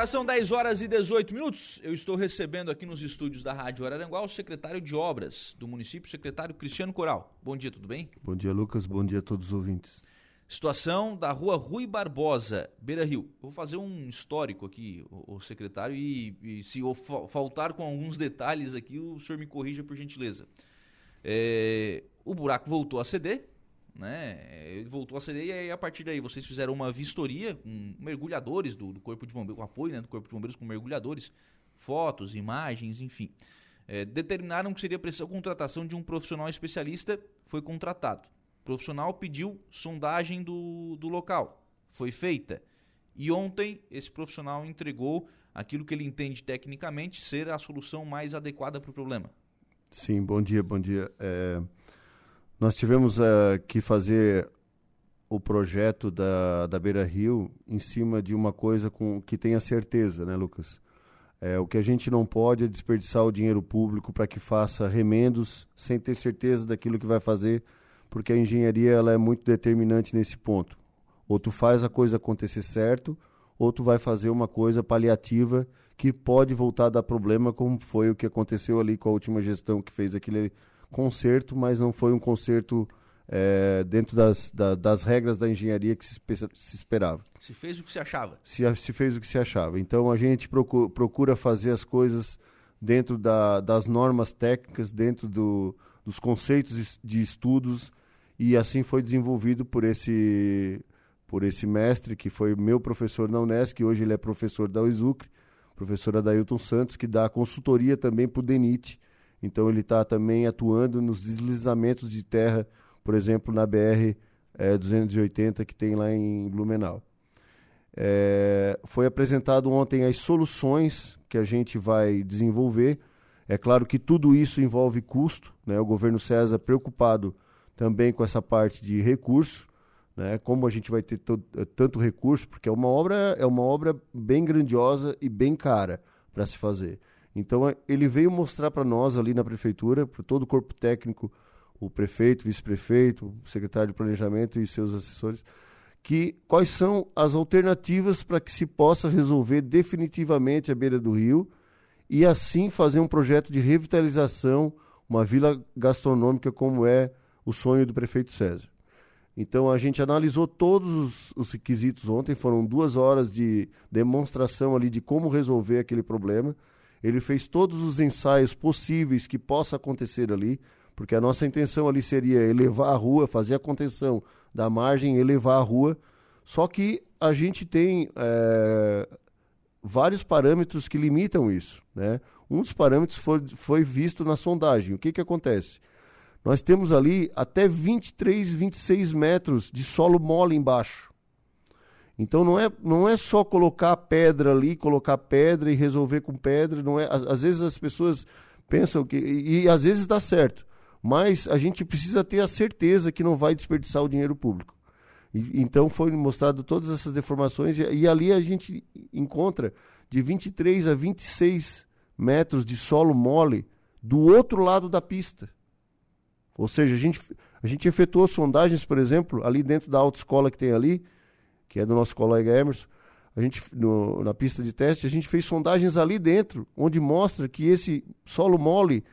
Agora são 10 horas e 18 minutos. Eu estou recebendo aqui nos estúdios da Rádio Araranguá o secretário de Obras do município, o secretário Cristiano Coral. Bom dia, tudo bem? Bom dia, Lucas. Bom dia a todos os ouvintes. Situação da rua Rui Barbosa, Beira Rio. vou fazer um histórico aqui, o, o secretário, e, e se faltar com alguns detalhes aqui, o senhor me corrija por gentileza. É, o buraco voltou a ceder, né? Ele voltou a ceder e a partir daí vocês fizeram uma vistoria com mergulhadores do, do Corpo de Bombeiros, com apoio né, do Corpo de Bombeiros com mergulhadores, fotos, imagens, enfim. É, determinaram que seria preciso a contratação de um profissional especialista, foi contratado profissional pediu sondagem do, do local. Foi feita. E ontem esse profissional entregou aquilo que ele entende tecnicamente ser a solução mais adequada para o problema. Sim, bom dia, bom dia. É, nós tivemos uh, que fazer o projeto da, da Beira Rio em cima de uma coisa com que tenha certeza, né, Lucas? É, o que a gente não pode é desperdiçar o dinheiro público para que faça remendos sem ter certeza daquilo que vai fazer porque a engenharia ela é muito determinante nesse ponto. Ou tu faz a coisa acontecer certo, ou tu vai fazer uma coisa paliativa que pode voltar a dar problema, como foi o que aconteceu ali com a última gestão que fez aquele conserto, mas não foi um conserto é, dentro das, da, das regras da engenharia que se, se, esperava. Se fez o que se achava. Se, se fez o que se achava. Então a gente procura, procura fazer as coisas dentro da, das normas técnicas, dentro do, dos conceitos de estudos e assim foi desenvolvido por esse por esse mestre que foi meu professor na Unesc, hoje ele é professor da UISUCRE, professor Adailton Santos, que dá consultoria também para o DENIT. Então ele está também atuando nos deslizamentos de terra, por exemplo, na BR é, 280 que tem lá em Blumenau. É, foi apresentado ontem as soluções que a gente vai desenvolver. É claro que tudo isso envolve custo, né? O governo César preocupado também com essa parte de recurso, né? Como a gente vai ter tanto recurso, porque é uma obra é uma obra bem grandiosa e bem cara para se fazer. Então eh, ele veio mostrar para nós ali na prefeitura, para todo o corpo técnico, o prefeito, vice-prefeito, secretário de planejamento e seus assessores, que quais são as alternativas para que se possa resolver definitivamente a beira do rio e assim fazer um projeto de revitalização, uma vila gastronômica como é o sonho do prefeito César. Então a gente analisou todos os, os requisitos ontem, foram duas horas de demonstração ali de como resolver aquele problema. Ele fez todos os ensaios possíveis que possa acontecer ali, porque a nossa intenção ali seria elevar a rua, fazer a contenção da margem, elevar a rua. Só que a gente tem é, vários parâmetros que limitam isso. Né? Um dos parâmetros foi, foi visto na sondagem. O que, que acontece? Nós temos ali até 23, 26 metros de solo mole embaixo. Então não é, não é só colocar pedra ali, colocar pedra e resolver com pedra. Não é, às, às vezes as pessoas pensam que. E, e às vezes dá certo. Mas a gente precisa ter a certeza que não vai desperdiçar o dinheiro público. E, então foi mostrado todas essas deformações e, e, ali a gente encontra de 23 a 26 metros de solo mole do outro lado da pista. Ou seja, a gente, a gente efetuou sondagens, por exemplo, ali dentro da autoescola que tem ali, que é do nosso colega Emerson, a gente, no, na pista de teste, a gente fez sondagens ali dentro, onde mostra que esse solo mole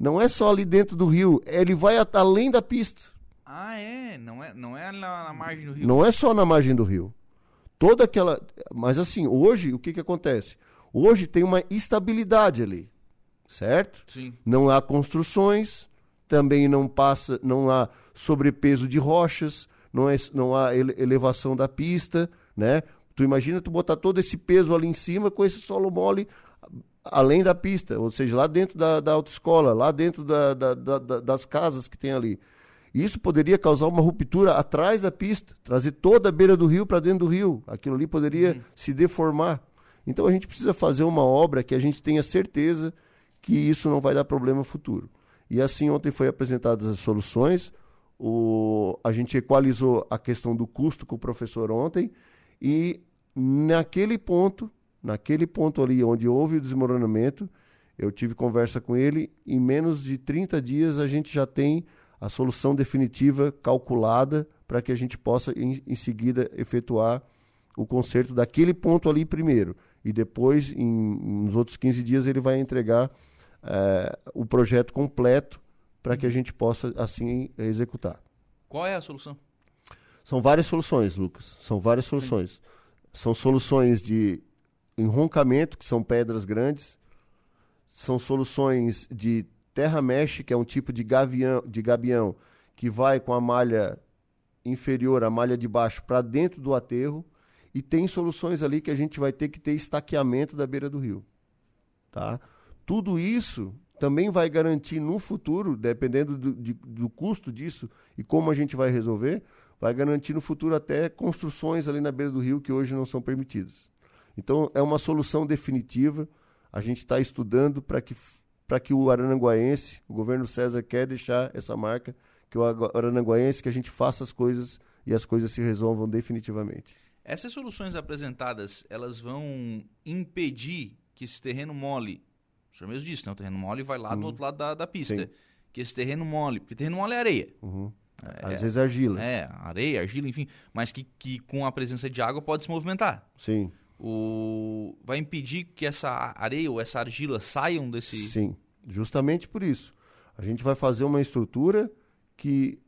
não é só ali dentro do rio, ele vai além da pista. Ah, é? Não é, não é na, na margem do rio? Não é só na margem do rio. Toda aquela. Mas assim, hoje, o que, que acontece? Hoje tem uma estabilidade ali, certo? Sim. Não há construções, também não passa, não há sobrepeso de rochas, não, é, não há elevação da pista, né? Tu imagina tu botar todo esse peso ali em cima com esse solo mole além da pista, ou seja, lá dentro da, da autoescola, lá dentro da, da, da, das casas que tem ali. Isso poderia causar uma ruptura atrás da pista, trazer toda a beira do rio para dentro do rio. Aquilo ali poderia uhum. se deformar. Então a gente precisa fazer uma obra que a gente tenha certeza que isso não vai dar problema futuro. E assim ontem foi apresentadas as soluções. O, a gente equalizou a questão do custo com o professor ontem e naquele ponto, naquele ponto ali onde houve o desmoronamento, eu tive conversa com ele, em menos de 30 dias a gente já tem a solução definitiva calculada para que a gente possa em, em seguida efetuar o conserto daquele ponto ali primeiro. e depois, em, nos outros 15 dias, ele vai entregar é, o projeto completo para que a gente possa, assim, executar. Qual é a solução? São várias soluções, Lucas. São várias soluções. Sim. São soluções de enroncamento, que são pedras grandes. São soluções de terra mesh, que é um tipo de gavião, de gabião que vai com a malha inferior, a malha de baixo, para dentro do aterro. E tem soluções ali que a gente vai ter que ter estaqueamento da beira do rio. Tá? Tudo isso também vai garantir no futuro, dependendo do, de, do custo disso e como a gente vai resolver, vai garantir no futuro até construções ali na beira do rio que hoje não são permitidas. Então, é uma solução definitiva. A gente está estudando para que, que o arananguaense, o governo César quer deixar essa marca, que o arananguaense, que a gente faça as coisas e as coisas se resolvam definitivamente. Essas soluções apresentadas, elas vão impedir que esse terreno mole, o senhor mesmo disse, né? o terreno mole vai lá uhum. do outro lado da, da pista, Sim. que esse terreno mole, porque terreno mole é areia. Uhum. É, Às vezes é argila. É, areia, argila, enfim. Mas que, que com a presença de água pode se movimentar. Sim. O... Vai impedir que essa areia ou essa argila saiam desse. Sim, justamente por isso. A gente vai fazer uma estrutura que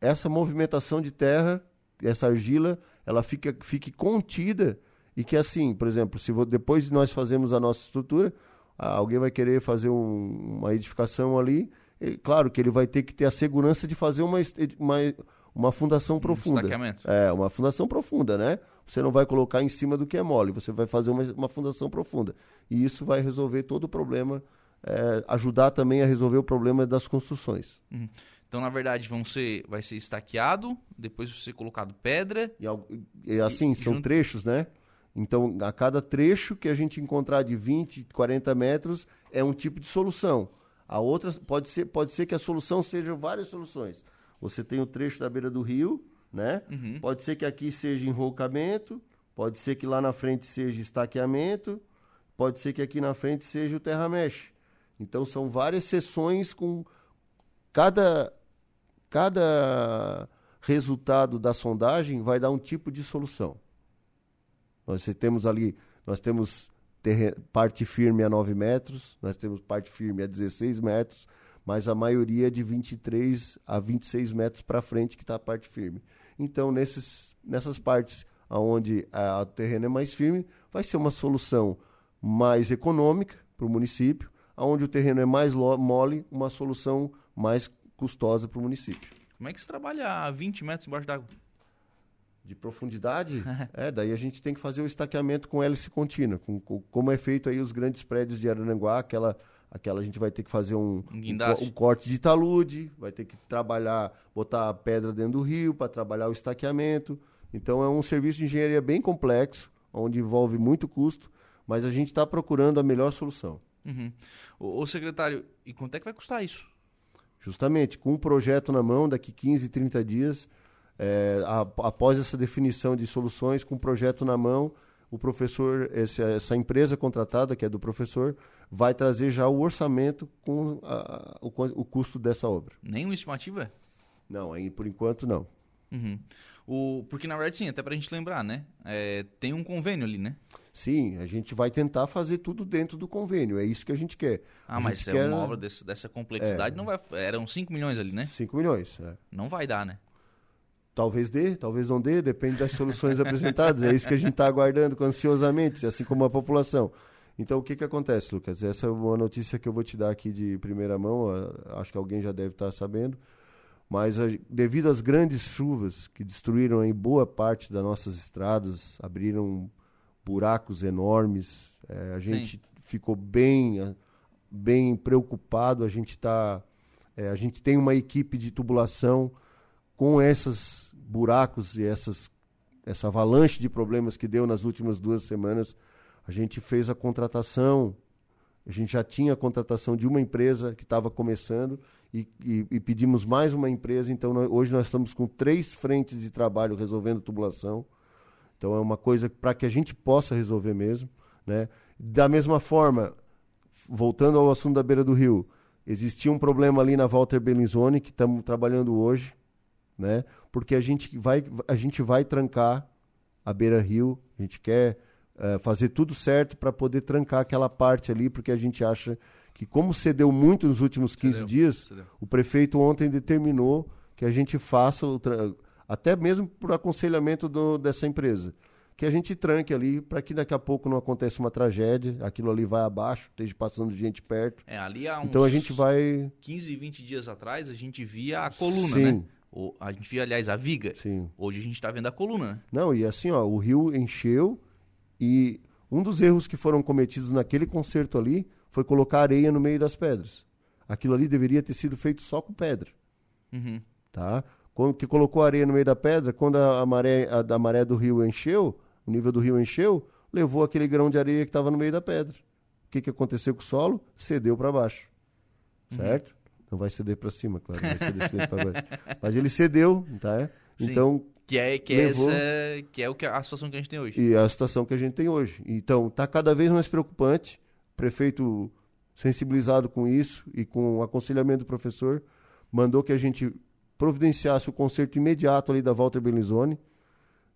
essa movimentação de terra, essa argila, ela fica, fique contida e que assim, por exemplo, se depois de nós fazermos a nossa estrutura, alguém vai querer fazer um, uma edificação ali claro que ele vai ter que ter a segurança de fazer uma, uma, uma fundação um profunda. É, uma fundação profunda, né? Você não vai colocar em cima do que é mole, você vai fazer uma, uma fundação profunda. E isso vai resolver todo o problema, é, ajudar também a resolver o problema das construções. Uhum. Então, na verdade, vão ser, vai ser estaqueado, depois vai ser colocado pedra. E, e assim, e, são junto... trechos, né? Então, a cada trecho que a gente encontrar de 20, 40 metros é um tipo de solução. A outra pode ser, pode ser que a solução seja várias soluções. Você tem o trecho da beira do rio, né? Uhum. Pode ser que aqui seja enrolcamento, pode ser que lá na frente seja estaqueamento, pode ser que aqui na frente seja o terra mesh. Então são várias sessões com cada cada resultado da sondagem vai dar um tipo de solução. Nós temos ali, nós temos parte firme a 9 metros, nós temos parte firme a 16 metros, mas a maioria é de 23 a 26 metros para frente que está a parte firme. Então, nesses, nessas partes onde o terreno é mais firme, vai ser uma solução mais econômica para o município, onde o terreno é mais mole, uma solução mais custosa para o município. Como é que se trabalha a 20 metros embaixo d'água? De profundidade, é, daí a gente tem que fazer o estaqueamento com hélice contínua, com, com, como é feito aí os grandes prédios de Arananguá, aquela, aquela a gente vai ter que fazer um, um, um, corte de talude, vai ter que trabalhar, botar a pedra dentro do rio para trabalhar o estaqueamento. Então é um serviço de engenharia bem complexo, onde envolve muito custo, mas a gente está procurando a melhor solução. Uhum. O, o secretário, e quanto é que vai custar isso? Justamente, com um projeto na mão, daqui 15, 30 dias, é, a, após essa definição de soluções, com o projeto na mão, o professor, esse, essa empresa contratada, que é do professor, vai trazer já o orçamento com a, o, o, custo dessa obra. Nenhuma estimativa? Não, aí por enquanto não. Uhum. O, porque na verdade sim, até para a gente lembrar, né? É, tem um convênio ali, né? Sim, a gente vai tentar fazer tudo dentro do convênio, é isso que a gente quer. Ah, a mas é quer... uma obra desse, dessa complexidade, é, não vai. Eram 5 milhões ali, né? 5 milhões, é. Não vai dar, né? Talvez dê, talvez não dê, depende das soluções apresentadas. É isso que a gente está aguardando ansiosamente, assim como a população. Então, o que, que acontece, Lucas? Essa é uma notícia que eu vou te dar aqui de primeira mão, acho que alguém já deve estar tá sabendo. Mas, devido às grandes chuvas que destruíram em boa parte das nossas estradas, abriram buracos enormes, é, a gente Sim. ficou bem, bem preocupado. A gente, tá, é, a gente tem uma equipe de tubulação com essas buracos e essas, essa avalanche de problemas que deu nas últimas duas semanas, a gente fez a contratação. A gente já tinha a contratação de uma empresa que estava começando e, e, e, pedimos mais uma empresa. Então, nós, hoje nós estamos com três frentes de trabalho resolvendo tubulação. Então, é uma coisa para que a gente possa resolver mesmo. Né? Da mesma forma, voltando ao assunto da beira do rio, existia um problema ali na Walter Bellinzone, que estamos trabalhando hoje né? Porque a gente vai, a gente vai trancar a Beira Rio, a gente quer é, fazer tudo certo para poder trancar aquela parte ali, porque a gente acha que, como cedeu muito nos últimos 15 Cedeu, dias, cedeu. o prefeito ontem determinou que a gente faça, até mesmo por aconselhamento do- dessa empresa, que a gente tranque ali para que daqui a pouco não aconteça uma tragédia, aquilo ali vai abaixo, esteja passando gente perto. É, ali há uns Então a gente vai. 15, 20 dias atrás, a gente via a coluna, Sim. né? O- a gente via, aliás, a viga. Sim. Hoje a gente tá vendo a coluna, né? Não, e assim, ó, o rio encheu e um dos erros que foram cometidos naquele concerto ali foi colocar areia no meio das pedras. Aquilo ali deveria ter sido feito só com pedra, Uhum. tá? Quando que colocou areia no meio da pedra, quando a, a maré a, da maré do rio encheu, o nível do rio encheu, levou aquele grão de areia que estava no meio da pedra. O que, que aconteceu com o solo? Cedeu para baixo, certo? Não vai ceder para cima, claro, vai ceder para baixo. Mas ele cedeu, tá? Sim. Então Que é, que é, Levou. essa, que é o que a situação que a gente tem hoje. e a situação que a gente tem hoje. Então, está cada vez mais preocupante. Prefeito, sensibilizado com isso e com o aconselhamento do professor, mandou que a gente providenciasse o conserto imediato ali da Walter Belizone.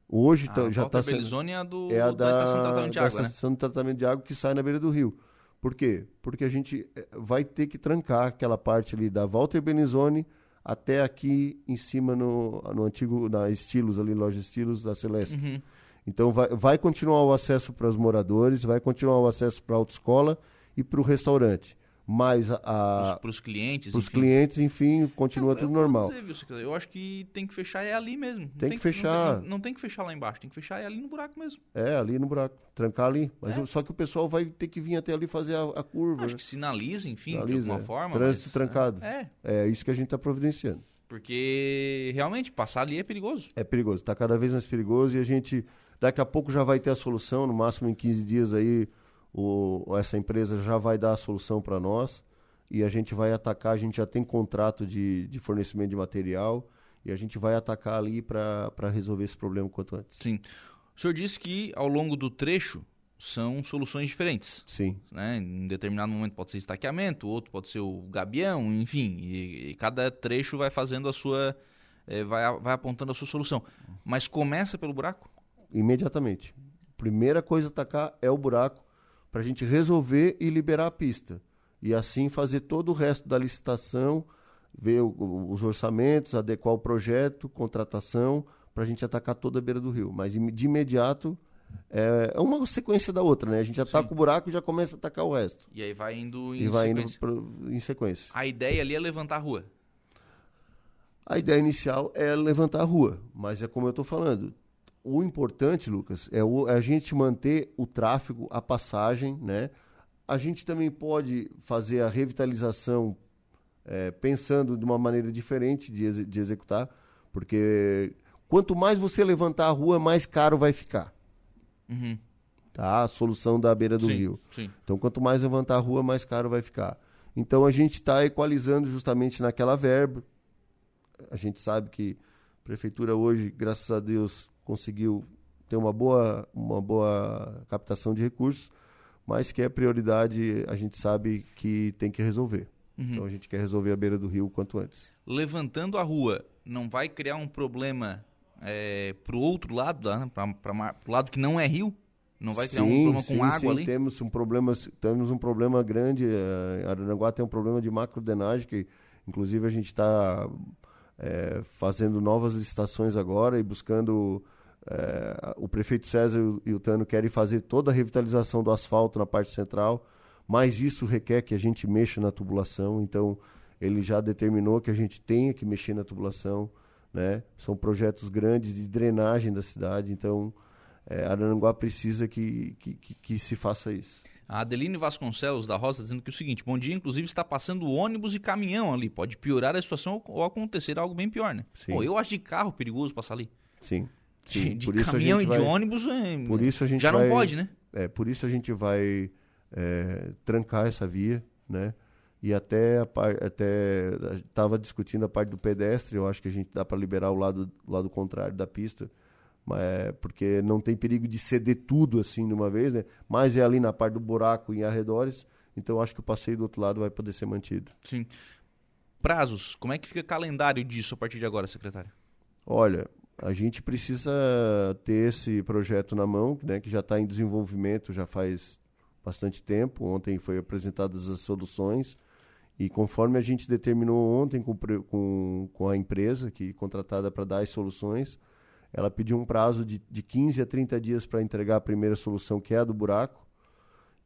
Hoje A tá- já Walter está Belizone é a do, é a da, estação de tratamento de da água, né? estação de tratamento de água que sai na beira do rio. Por quê? Porque a gente eh, vai ter que trancar aquela parte ali da Walter Benizone até aqui em cima no, no antigo, na Estilos ali, loja Estilos da Celeste. Uhum. Então vai, vai continuar o acesso para os moradores, vai continuar o acesso para a autoescola e para o restaurante. Mas a, Para os clientes, para os clientes, enfim, continua Eu- tudo eu vou normal. dizer, viu, eu acho que tem que fechar é ali mesmo. Não Tem que não fechar. Não, não tem que fechar lá embaixo, tem que fechar é ali no buraco mesmo. É, ali no buraco, trancar ali. Mas É. só que o pessoal vai ter que vir até ali fazer a, a curva. Acho né? que sinaliza, enfim, Sinaliza, de alguma é. forma. Trânsito mas, trancado. É, É isso que a gente está providenciando. porque realmente passar ali é perigoso. É perigoso, está cada vez mais perigoso e a gente daqui a pouco já vai ter a solução, no máximo em 15 dias aí o, essa empresa já vai dar a solução para nós e a gente vai atacar, a gente já tem contrato de, de fornecimento de material e a gente vai atacar ali para resolver esse problema quanto antes. Sim. O senhor disse que ao longo do trecho são soluções diferentes. Sim, Né? Em determinado momento pode ser estaqueamento, outro pode ser o gabião, enfim. E, e cada trecho vai fazendo a sua. eh, vai, vai apontando a sua solução. Mas começa pelo buraco? imediatamente. Primeira coisa a atacar é o buraco para a gente resolver e liberar a pista. E assim fazer todo o resto da licitação, ver o- os orçamentos, adequar o projeto, contratação, para a gente atacar toda a beira do rio. Mas de imediato é é uma sequência da outra, né? A gente ataca Sim. o buraco e já começa a atacar o resto. E aí vai indo em e vai sequência. indo pro- em sequência. A ideia ali é levantar a rua. A ideia inicial é levantar a rua, mas é como eu estou falando. O importante, Lucas, é, o- é a gente manter o tráfego, a passagem, né? A gente também pode fazer a revitalização é, pensando de uma maneira diferente de, exe- de executar, porque quanto mais você levantar a rua, mais caro vai ficar, Uhum. tá? A solução da beira do sim, rio. Sim. Então, quanto mais levantar a rua, mais caro vai ficar. Então, a gente está equalizando justamente naquela verba. A gente sabe que a prefeitura hoje, graças a Deus, conseguiu ter uma boa, uma boa captação de recursos, mas que é prioridade, a gente sabe que tem que resolver. Uhum. Então, a gente quer resolver a beira do rio o quanto antes. Levantando a rua, não vai criar um problema é, pro outro lado, né? mar- pro lado que não é rio? Não vai criar um Sim, problema sim, com água sim, ali? Temos um problema, temos um problema grande. eh, Aranaguá tem um problema de macrodenagem, que inclusive a gente está eh, fazendo novas licitações agora e buscando. Eh, o prefeito César e o- Tano querem fazer toda a revitalização do asfalto na parte central, mas isso requer que a gente mexa na tubulação. Então, ele já determinou que a gente tenha que mexer na tubulação. Né? São projetos grandes de drenagem da cidade, então é, Araranguá precisa que, que, que, que se faça isso. A Adeline Vasconcelos da Rosa dizendo que é o seguinte: bom dia, inclusive está passando ônibus e caminhão ali. Pode piorar a situação ou acontecer algo bem pior, né? Sim. Pô, eu acho de carro perigoso passar ali. Sim. De, sim. de caminhão e gente de vai, ônibus é, Por isso a gente já vai, não pode, né? É, por isso a gente vai é, trancar essa via, né? E até até estava discutindo a parte do pedestre, eu acho que a gente dá para liberar o lado, o lado contrário da pista, mas, é, porque não tem perigo de ceder tudo assim de uma vez, né? Mas é ali na parte do buraco em arredores, então eu acho que o passeio do outro lado vai poder ser mantido. Sim. Prazos, como é que fica o calendário disso a partir de agora, secretário? Olha, a gente precisa ter esse projeto na mão, né, que já está em desenvolvimento já faz bastante tempo. Ontem foi apresentadas as soluções e conforme a gente determinou ontem com, com, com a empresa que contratada para dar as soluções, ela pediu um prazo de, de 15 a 30 dias para entregar a primeira solução, que é a do buraco,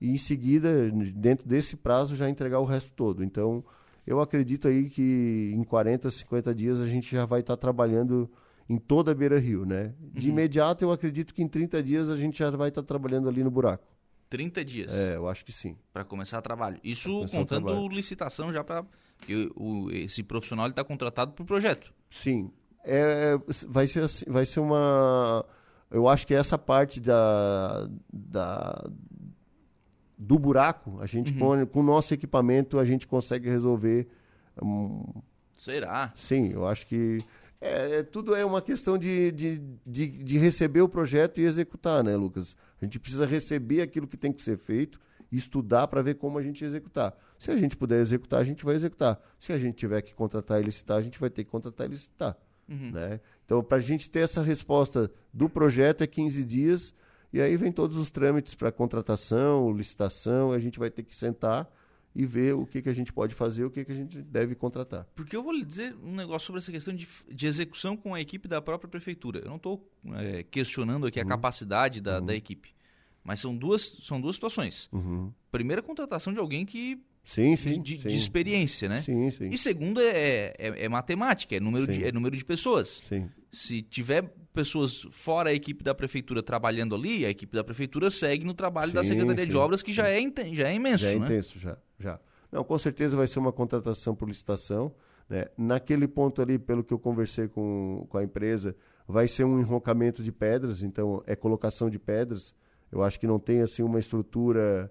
e em seguida, dentro desse prazo, já entregar o resto todo. Então, eu acredito aí que em 40, 50 dias a gente já vai estar tá trabalhando em toda a Beira Rio, né? De uhum. imediato, eu acredito que em 30 dias a gente já vai estar tá trabalhando ali no buraco. 30 dias. É, eu acho que sim. Para começar o trabalho. Isso contando licitação já para. Esse profissional está contratado para o projeto. Sim. É, vai, ser, assim, vai ser uma. Eu acho que essa parte da, da, do buraco, a gente uhum. com o nosso equipamento, a gente consegue resolver. Um... Será? Sim, eu acho que é, é, tudo é uma questão de, de, de, de, receber o projeto e executar, né, Lucas? A gente precisa receber aquilo que tem que ser feito e estudar para ver como a gente executar. Se a gente puder executar, a gente vai executar. Se a gente tiver que contratar e licitar, a gente vai ter que contratar e licitar. Uhum. Né? Então, para a gente ter essa resposta do projeto é 15 dias e aí vem todos os trâmites para contratação, licitação, a gente vai ter que sentar e ver o que, que a gente pode fazer, o que, que a gente deve contratar. Porque eu vou lhe dizer um negócio sobre essa questão de, de execução com a equipe da própria prefeitura. Eu não estou é, questionando aqui uhum. a capacidade da, uhum. da equipe, mas são duas, são duas situações. Uhum. Primeira, contratação de alguém que Sim, sim de, sim. de, experiência, né? Sim, sim. E segundo é, é, é matemática, é número, de, é número de pessoas. Sim. Se tiver pessoas fora a equipe da prefeitura trabalhando ali, a equipe da prefeitura segue no trabalho sim, da Secretaria sim, de Obras, que já é, já é imenso, Já é né? intenso, já, já. Não, com certeza vai ser uma contratação por licitação. Né? Naquele ponto ali, pelo que eu conversei com, com a empresa, vai ser um enrocamento de pedras, então é colocação de pedras. Eu acho que não tem assim uma estrutura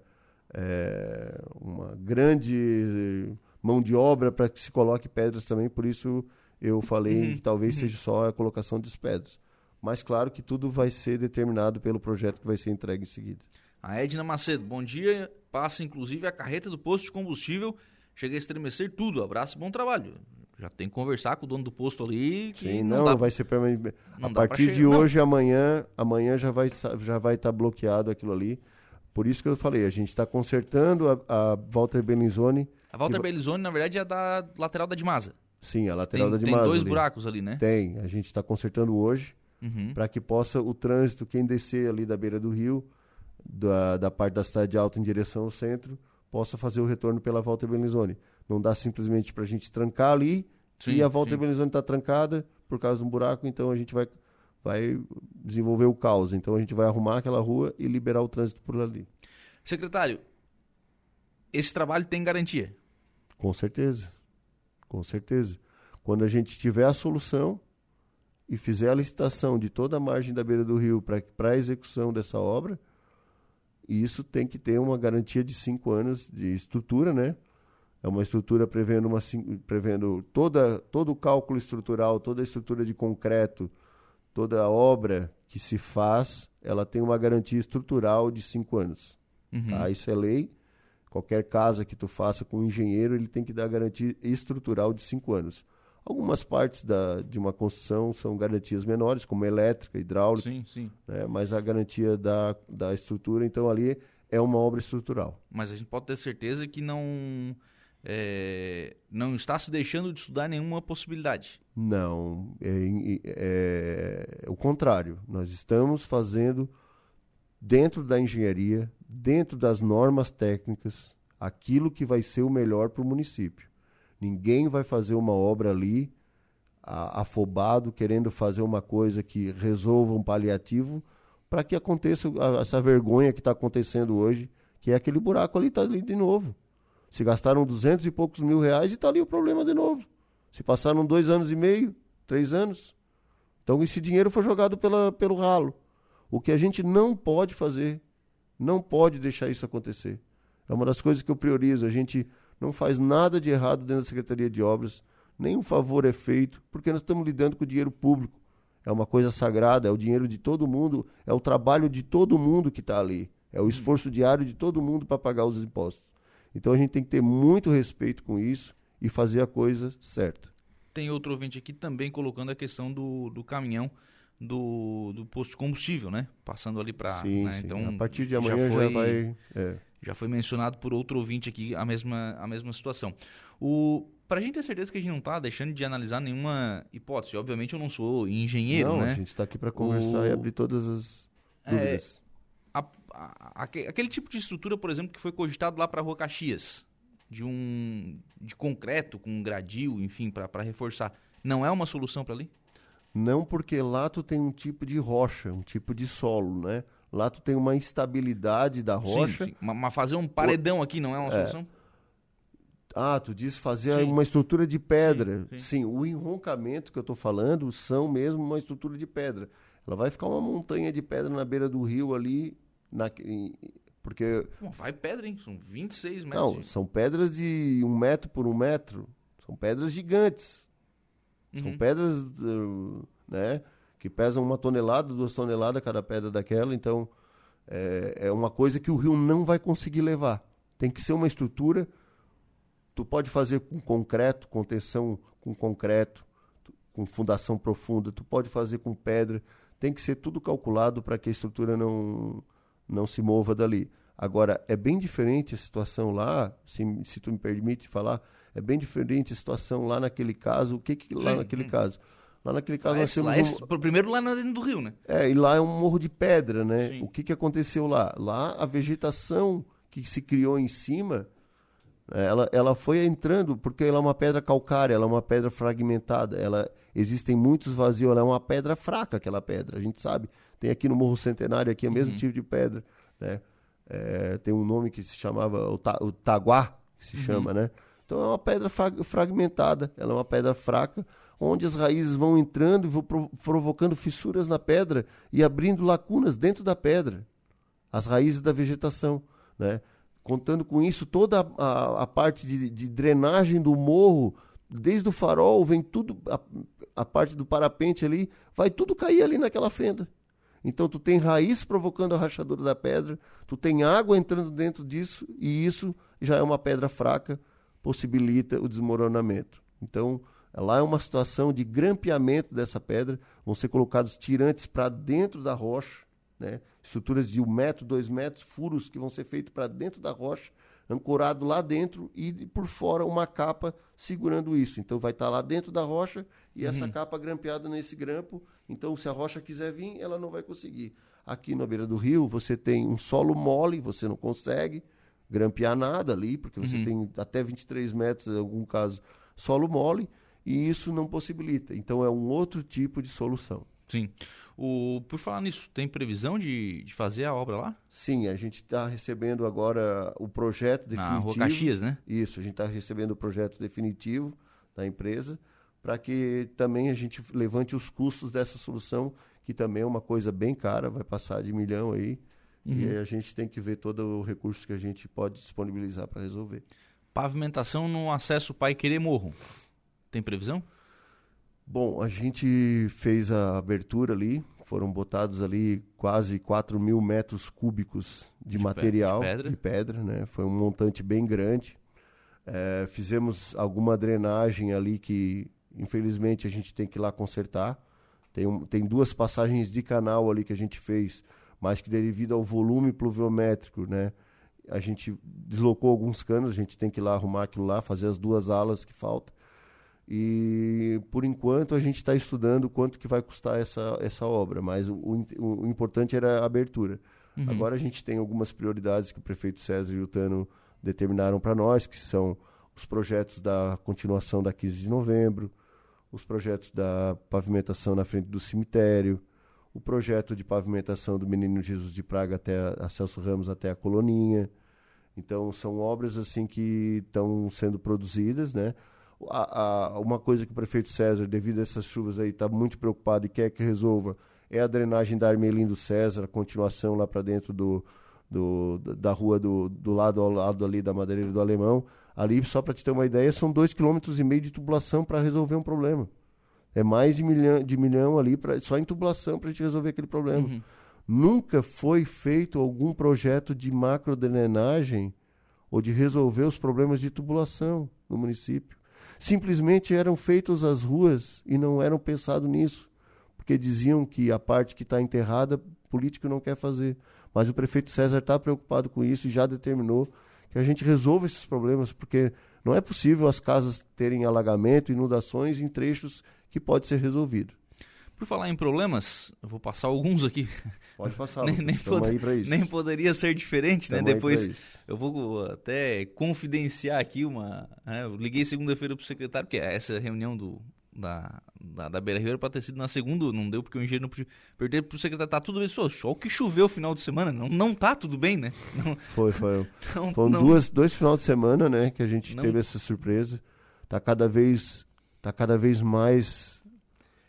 é, uma grande mão de obra para que se coloque pedras também, por isso eu falei uhum, que talvez uhum. seja só a colocação das pedras. Mas claro que tudo vai ser determinado pelo projeto que vai ser entregue em seguida. A Edna Macedo, bom dia. Passa inclusive a carreta do posto de combustível. Chega a estremecer tudo. Abraço e bom trabalho. Já tem que conversar com o dono do posto ali. Sim, não, não dá, vai ser para A partir de hoje, amanhã, amanhã já vai já vai estar tá bloqueado aquilo ali. Por isso que eu falei, a gente está consertando a, a Walter Bellinzoni. A Walter que... Bellinzoni, na verdade, é da lateral da Dimasa. Sim, a lateral tem, da Dimasa. Tem dois ali. buracos ali, né? Tem. A gente está consertando hoje uhum. para que possa o trânsito, quem descer ali da beira do rio, da, da parte da cidade alta em direção ao centro, possa fazer o retorno pela Walter Bellinzoni. Não dá simplesmente para a gente trancar ali sim, e a Walter Bellinzoni está trancada por causa de um buraco, então a gente vai vai desenvolver o caos. Então a gente vai arrumar aquela rua e liberar o trânsito por ali. Secretário, esse trabalho tem garantia? Com certeza. Com certeza. Quando a gente tiver a solução e fizer a licitação de toda a margem da beira do rio para a execução dessa obra, isso tem que ter uma garantia de cinco anos de estrutura, né? É uma estrutura prevendo, uma, prevendo toda, todo o cálculo estrutural, toda a estrutura de concreto, toda a obra que se faz, ela tem uma garantia estrutural de cinco anos. Uhum. Tá? Isso é lei. Qualquer casa que tu faça com um engenheiro, ele tem que dar garantia estrutural de cinco anos. Algumas partes da, de uma construção são garantias menores, como elétrica, hidráulica, sim, sim. Né? mas a garantia da, da estrutura, então ali é uma obra estrutural. Mas a gente pode ter certeza que não é, não está se deixando de estudar nenhuma possibilidade. Não, é, é, é, o contrário. Nós estamos fazendo dentro da engenharia, dentro das normas técnicas, aquilo que vai ser o melhor para o município. Ninguém vai fazer uma obra ali afobado, querendo fazer uma coisa que resolva um paliativo para que aconteça essa vergonha que está acontecendo hoje, que é aquele buraco ali está ali de novo. Se gastaram duzentos e poucos mil reais e está ali o problema de novo. Se passaram dois anos e meio, três anos. Então esse dinheiro foi jogado pela, pelo ralo. O que a gente não pode fazer, não pode deixar isso acontecer. É uma das coisas que eu priorizo. A gente não faz nada de errado dentro da Secretaria de Obras, nenhum favor é feito, porque nós estamos lidando com o dinheiro público. É uma coisa sagrada, é o dinheiro de todo mundo, é o trabalho de todo mundo que está ali, é o esforço diário de todo mundo para pagar os impostos. Então a gente tem que ter muito respeito com isso e fazer a coisa certa. tem outro ouvinte aqui também colocando a questão do, do caminhão do, do posto de combustível, né? Passando ali para. Sim, né? sim. Então, a partir de amanhã já, foi, já vai. É. Já foi mencionado por outro ouvinte aqui a mesma, a mesma situação. O, para a gente ter certeza que a gente não está deixando de analisar nenhuma hipótese, obviamente eu não sou engenheiro, não, né? a gente está aqui para conversar o... e abrir todas as dúvidas. É, a, a, aquele tipo de estrutura, por exemplo, que foi cogitado lá para a Rua Caxias, de um de concreto com um gradil, enfim, para reforçar, não é uma solução para ali? Não, porque lá tu tem um tipo de rocha, um tipo de solo, né? Lá tu tem uma instabilidade da rocha. Sim, sim. Mas fazer um paredão aqui não é uma é. solução? Ah, tu diz fazer Sim. uma estrutura de pedra. Sim, o enroncamento que eu estou falando são mesmo uma estrutura de pedra. Ela vai ficar uma montanha de pedra na beira do rio ali, na, em- porque vai pedra, hein? São 26 metros. não, são pedras de um metro por um metro. São pedras gigantes. São Uhum. pedras, uh, né, que pesam uma tonelada, duas toneladas cada pedra daquela. Então, é, é uma coisa que o rio não vai conseguir levar. Tem que ser uma estrutura. Tu pode fazer com concreto, contenção com concreto, com fundação profunda. Tu pode fazer com pedra. Tem que ser tudo calculado para que a estrutura não não se mova dali. Agora, é bem diferente a situação lá, se, se tu me permite falar, é bem diferente a situação lá naquele caso. O que, que lá Sim, naquele caso? Lá naquele caso Lá nós é- temos lá é- um, pr- Primeiro lá dentro do rio, né? é, e lá é um morro de pedra, né? Sim. O que, que aconteceu lá? Lá a vegetação que se criou em cima, né, ela, ela foi entrando, porque ela é uma pedra calcária, ela é uma pedra fragmentada, ela existem muitos vazios, ela é uma pedra fraca, aquela pedra, a gente sabe. Tem aqui no Morro Centenário, aqui é o mesmo Uhum. tipo de pedra, né? É, tem um nome que se chamava o, ta, o taguá, que se chama, né? Então é uma pedra fra- fragmentada, ela é uma pedra fraca, onde as raízes vão entrando e vão pro- provocando fissuras na pedra e abrindo lacunas dentro da pedra, as raízes da vegetação, né? Contando com isso, toda a, a- a parte de, de drenagem do morro, desde o farol, vem tudo, a, a parte do parapente ali, vai tudo cair ali naquela fenda. Então tu tem raiz provocando a rachadura da pedra, tu tem água entrando dentro disso e isso já é uma pedra fraca, possibilita o desmoronamento. Então lá é uma situação de grampeamento dessa pedra, vão ser colocados tirantes para dentro da rocha, né? estruturas de um metro, dois metros, furos que vão ser feitos para dentro da rocha, ancorado lá dentro e por fora uma capa segurando isso. Então vai estar lá dentro da rocha e essa capa grampeada nesse grampo. Então se a rocha quiser vir, ela não vai conseguir. Aqui na beira do rio você tem um solo mole, você não consegue grampear nada ali, porque você tem até 23 metros, em algum caso, solo mole, e isso não possibilita. Então é um outro tipo de solução. Sim. O, por falar nisso, tem previsão de, de fazer a obra lá? Sim, a gente está recebendo agora o projeto Na definitivo. Rua Caxias, né? Isso, a gente está recebendo o projeto definitivo da empresa para que também a gente levante os custos dessa solução, que também é uma coisa bem cara, vai passar de milhão aí. E Uhum. aí a gente tem que ver todo o recurso que a gente pode disponibilizar para resolver. Pavimentação no acesso Pai Querer Morro. Tem previsão? Bom, a gente fez a abertura ali, foram botados ali quase 4 mil metros cúbicos de, De pe- material, de pedra. pedra, né? Foi um montante bem grande. É, fizemos alguma drenagem ali que, infelizmente, a gente tem que ir lá consertar. Tem, um- tem duas passagens de canal ali que a gente fez, mas que devido ao volume pluviométrico, né? A gente deslocou alguns canos, a gente tem que ir lá arrumar aquilo lá, fazer as duas alas que faltam. E por enquanto a gente está estudando quanto que vai custar essa, essa obra, mas o, o, o importante era a abertura. Uhum. Agora a gente tem algumas prioridades que o prefeito César e o Tano determinaram para nós, que são os projetos da continuação da 15 de novembro, os projetos da pavimentação na frente do cemitério, o projeto de pavimentação do Menino Jesus de Praga até a, a Celso Ramos até a Coloninha. Então são obras assim que estão sendo produzidas, né? A, a, uma coisa que o prefeito César, devido a essas chuvas aí, está muito preocupado e quer que resolva é a drenagem da Armelino César, a continuação lá para dentro do, do, da rua do, do lado ao lado ali da Madeireira do Alemão. Ali, só para te ter uma ideia, são dois quilômetros e meio de tubulação para resolver um problema. É mais de milhão, de milhão ali pra, só em tubulação para a gente resolver aquele problema. Uhum. Nunca foi feito algum projeto de macrodrenagem ou de resolver os problemas de tubulação no município. Simplesmente eram feitas as ruas e não eram pensado nisso, porque diziam que a parte que está enterrada, político não quer fazer. Mas o prefeito César está preocupado com isso e já determinou que a gente resolva esses problemas, porque não é possível as casas terem alagamento, inundações em trechos que pode ser resolvido. Por falar em problemas, eu vou passar alguns aqui. Pode passar, nem, nem, pod aí para isso. nem poderia ser diferente, né? Depois eu vou até confidenciar aqui uma. Né? Eu liguei segunda-feira para o secretário, que é essa reunião do, da, da, da Beira Rio era para ter sido na segunda, não deu porque o engenheiro não podia. Para o secretário, tá tudo bem. Só, só o que choveu o final de semana, não, não tá tudo bem, né? Não, foi, foi. Não, Foram não, duas, dois final de semana, né, que a gente teve essa surpresa. Tá cada vez, tá cada vez mais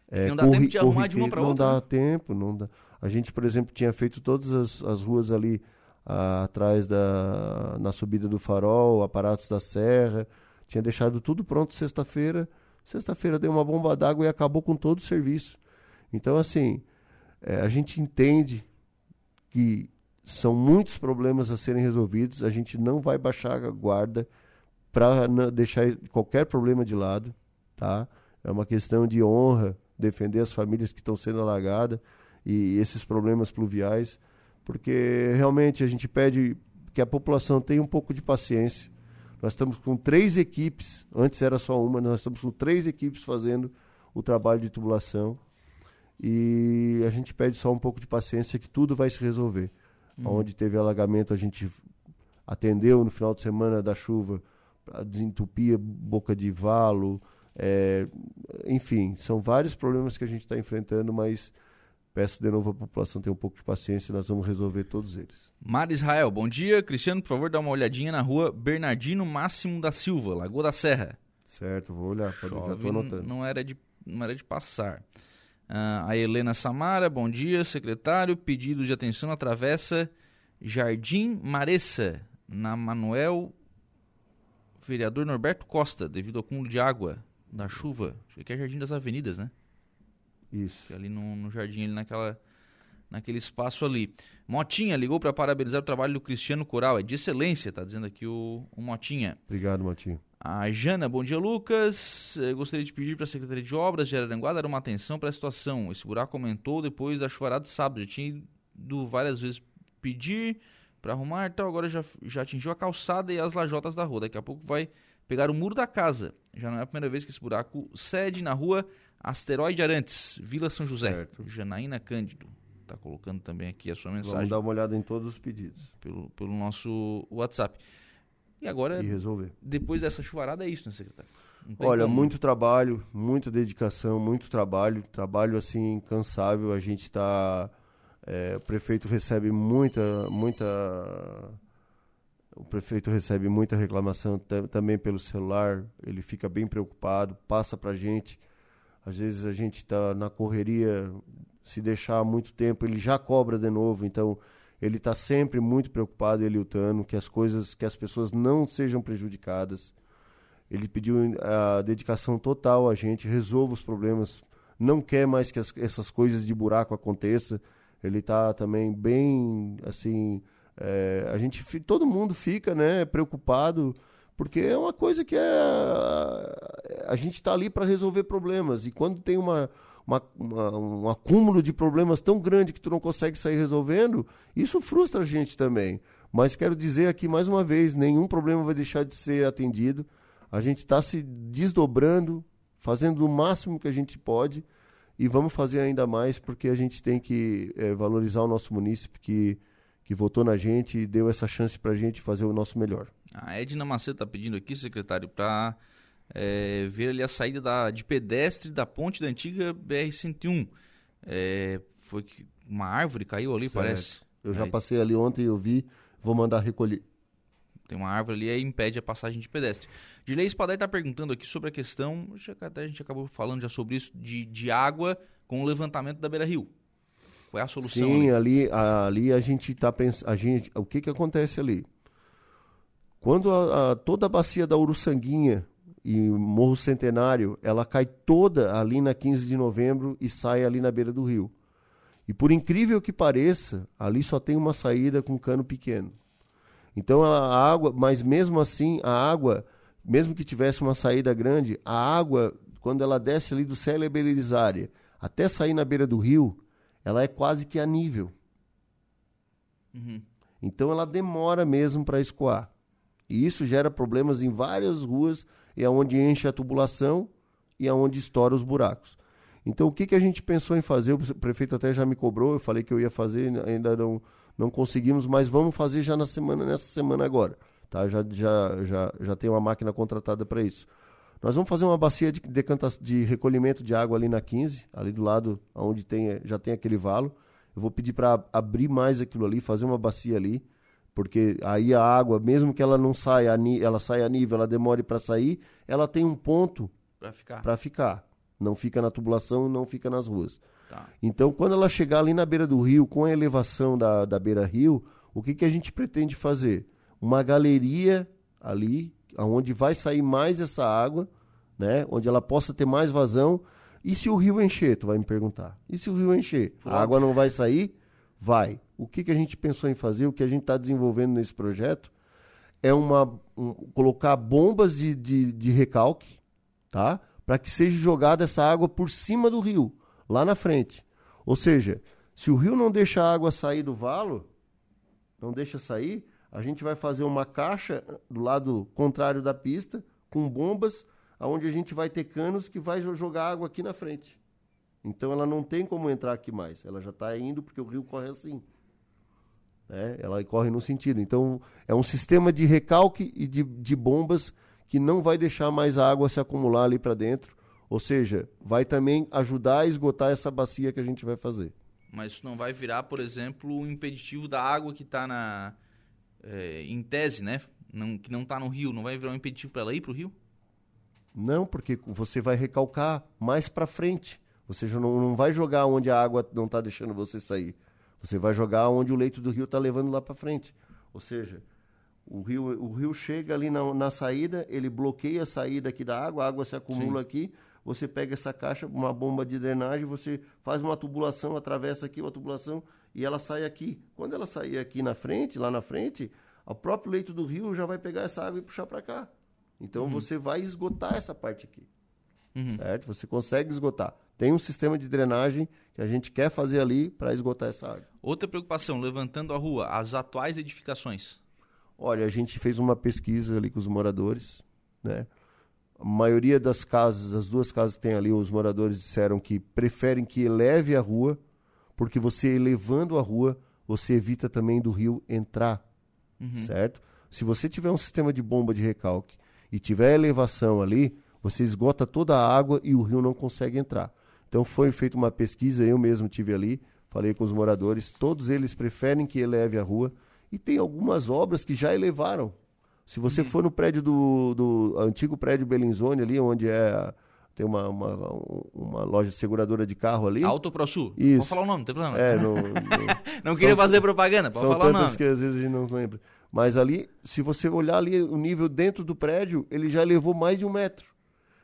é, não dá tempo de arrumar de uma para outra. Não dá né? tempo, não dá. A gente, por exemplo, tinha feito todas as, as ruas ali ah, atrás da na subida do farol, aparatos da serra, tinha deixado tudo pronto sexta-feira. Sexta-feira deu uma bomba d'água e acabou com todo o serviço. Então, assim, é, a gente entende que são muitos problemas a serem resolvidos. A gente não vai baixar a guarda para deixar qualquer problema de lado, tá? É uma questão de honra defender as famílias que estão sendo alagadas e esses problemas pluviais, porque realmente a gente pede que a população tenha um pouco de paciência. Nós estamos com três equipes, antes era só uma, nós estamos com três equipes fazendo o trabalho de tubulação e a gente pede só um pouco de paciência que tudo vai se resolver. Uhum. Onde teve alagamento, a gente atendeu no final de semana da chuva, desentupia boca de valo, é, enfim, são vários problemas que a gente está enfrentando, mas peço de novo à população ter um pouco de paciência, nós vamos resolver todos eles. Mar Israel, bom dia. Cristiano, por favor, dá uma olhadinha na rua Bernardino Máximo da Silva, Lagoa da Serra. Certo, vou olhar, pode, Chove, já estou anotando. Não era de, não era de passar. Uh, a Helena Samara, bom dia, secretário. Pedido de atenção na travessa Jardim Maressa, na Manuel Vereador Norberto Costa, devido ao acúmulo de água da chuva. Acho que é Jardim das Avenidas, né? Isso. Ali no, no jardim, ali naquela, naquele espaço ali. Motinha ligou para parabenizar o trabalho do Cristiano Coral. É de excelência, tá dizendo aqui o, o Motinha. Obrigado, Motinha. A Jana, bom dia, Lucas. Eu gostaria de pedir para a Secretaria de Obras de Araranguá dar uma atenção para a situação. Esse buraco aumentou depois da chuvarada de sábado. Já tinha ido várias vezes pedir para arrumar, então agora já, já atingiu a calçada e as lajotas da rua. Daqui a pouco vai pegar o muro da casa. Já não é a primeira vez que esse buraco cede na rua Asteroide Arantes, Vila São José. Certo. Janaína Cândido. Está colocando também aqui a sua mensagem. Vamos dar uma olhada em todos os pedidos. Pelo, pelo nosso WhatsApp. E agora, e resolver. depois dessa chuvarada, é isso, né, secretário? Olha, como... muito trabalho, muita dedicação, muito trabalho, trabalho assim incansável. A gente está, é, o prefeito recebe muita, muita o prefeito recebe muita reclamação também pelo celular, ele fica bem preocupado, passa para a gente. Às vezes a gente está na correria, se deixar muito tempo, ele já cobra de novo. Então ele está sempre muito preocupado, ele lutando, que as coisas, que as pessoas não sejam prejudicadas. Ele pediu a dedicação total a gente, resolva os problemas, não quer mais que as, essas coisas de buraco aconteçam. Ele está também bem assim é, a gente, todo mundo fica né, preocupado, porque é uma coisa que é. A gente está ali para resolver problemas. E quando tem uma, uma, uma, um acúmulo de problemas tão grande que tu não consegue sair resolvendo, isso frustra a gente também. Mas quero dizer aqui mais uma vez: nenhum problema vai deixar de ser atendido. A gente está se desdobrando, fazendo o máximo que a gente pode e vamos fazer ainda mais porque a gente tem que é, valorizar o nosso município que que votou na gente e deu essa chance para a gente fazer o nosso melhor. A Edna Macedo está pedindo aqui, secretário, para é, ver ali a saída da, de pedestre da ponte da antiga BR-101. É, foi que uma árvore caiu ali, certo. parece. Eu já Aí, passei ali ontem, eu vi, vou mandar recolher. Tem uma árvore ali e impede a passagem de pedestre. Dilei Spadar está perguntando aqui sobre a questão, até a gente acabou falando já sobre isso, de, de água com o levantamento da beira-rio. Qual é a solução? Sim, ali, ali a gente está pensando. O que, que acontece ali? Quando a, a, toda a bacia da Uruçanguinha e Morro Centenário, ela cai toda ali na 15 de novembro e sai ali na beira do rio. E por incrível que pareça, ali só tem uma saída com cano pequeno. Então a água, mas mesmo assim a água mesmo que tivesse uma saída grande, a água, quando ela desce ali do Célia Belisária até sair na beira do rio, ela é quase que a nível. Uhum. Então ela demora mesmo para escoar. E isso gera problemas em várias ruas, e é onde enche a tubulação e é onde estoura os buracos. Então o que, que a gente pensou em fazer? O prefeito até já me cobrou, eu falei que eu ia fazer, ainda não, não conseguimos, mas vamos fazer já na semana, nessa semana agora. Tá? Já, já, já, já tem uma máquina contratada para isso. Nós vamos fazer uma bacia de, decanta, de recolhimento de água ali na 15, ali do lado onde tem, já tem aquele valo. Eu vou pedir para abrir mais aquilo ali, fazer uma bacia ali, porque aí a água, mesmo que ela não saia, ela saia a nível, ela demore para sair, ela tem um ponto para ficar. Ficar. Não fica na tubulação, não fica nas ruas. Tá. Então, quando ela chegar ali na beira do rio, com a elevação da, da beira-rio, o que, que a gente pretende fazer? Uma galeria ali, onde vai sair mais essa água, né? onde ela possa ter mais vazão e se o rio encher, tu vai me perguntar. E se o rio encher? A água não vai sair? Vai. O que, que a gente pensou em fazer, o que a gente está desenvolvendo nesse projeto, é uma, um, colocar bombas de, de, de recalque, tá? Para que seja jogada essa água por cima do rio, lá na frente. Ou seja, se o rio não deixa a água sair do valo, não deixa sair, a gente vai fazer uma caixa do lado contrário da pista, com bombas aonde a gente vai ter canos que vai jogar água aqui na frente. Então ela não tem como entrar aqui mais. Ela já está indo porque o rio corre assim. Né? Ela corre no sentido. Então é um sistema de recalque e de, de bombas que não vai deixar mais a água se acumular ali para dentro. Ou seja, vai também ajudar a esgotar essa bacia que a gente vai fazer. Mas isso não vai virar, por exemplo, um impeditivo da água que está na é, em tese, né? Não, que não está no rio, não vai virar um impeditivo para ela ir para o rio? Não, porque você vai recalcar mais para frente. Você já não, não vai jogar onde a água não está deixando você sair. Você vai jogar onde o leito do rio está levando lá para frente. Ou seja, o rio, o rio chega ali na, na, saída, ele bloqueia a saída aqui da água, a água se acumula Sim. aqui. Você pega essa caixa, uma bomba de drenagem, você faz uma tubulação, atravessa aqui uma tubulação e ela sai aqui. Quando ela sair aqui na frente, lá na frente, o próprio leito do rio já vai pegar essa água e puxar para cá. Então uhum. você vai esgotar essa parte aqui. Uhum. Certo? Você consegue esgotar. Tem um sistema de drenagem que a gente quer fazer ali para esgotar essa água. Outra preocupação, levantando a rua, as atuais edificações. Olha, a gente fez uma pesquisa ali com os moradores, né? A maioria das casas, as duas casas que tem ali, os moradores disseram que preferem que eleve a rua, porque você elevando a rua, você evita também do rio entrar, uhum. certo? Se você tiver um sistema de bomba de recalque e tiver elevação ali, você esgota toda a água e o rio não consegue entrar. Então foi feita uma pesquisa, eu mesmo tive ali, falei com os moradores, todos eles preferem que eleve a rua e tem algumas obras que já elevaram. Se você uhum. for no prédio do, do antigo prédio Belinzone ali, onde é tem uma, uma, uma, loja seguradora de carro ali. Auto ProSul. Isso. Pode falar o nome, não tem problema. É, no... não queria fazer propaganda, pode falar o nome. São tantas que às vezes a gente não lembra. Mas ali, se você olhar ali o nível dentro do prédio, ele já elevou mais de um metro.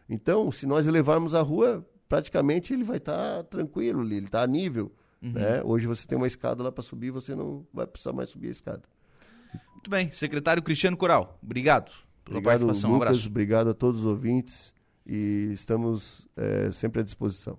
Então, se nós elevarmos a rua, praticamente ele vai estar tá tranquilo ali, ele está a nível. Uhum. Né? Hoje você tem uma escada lá para subir, você não vai precisar mais subir a escada. Muito bem. Secretário Cristiano Coral, obrigado pela obrigado, participação. Lucas, um abraço. Obrigado a todos os ouvintes e estamos é, sempre à disposição.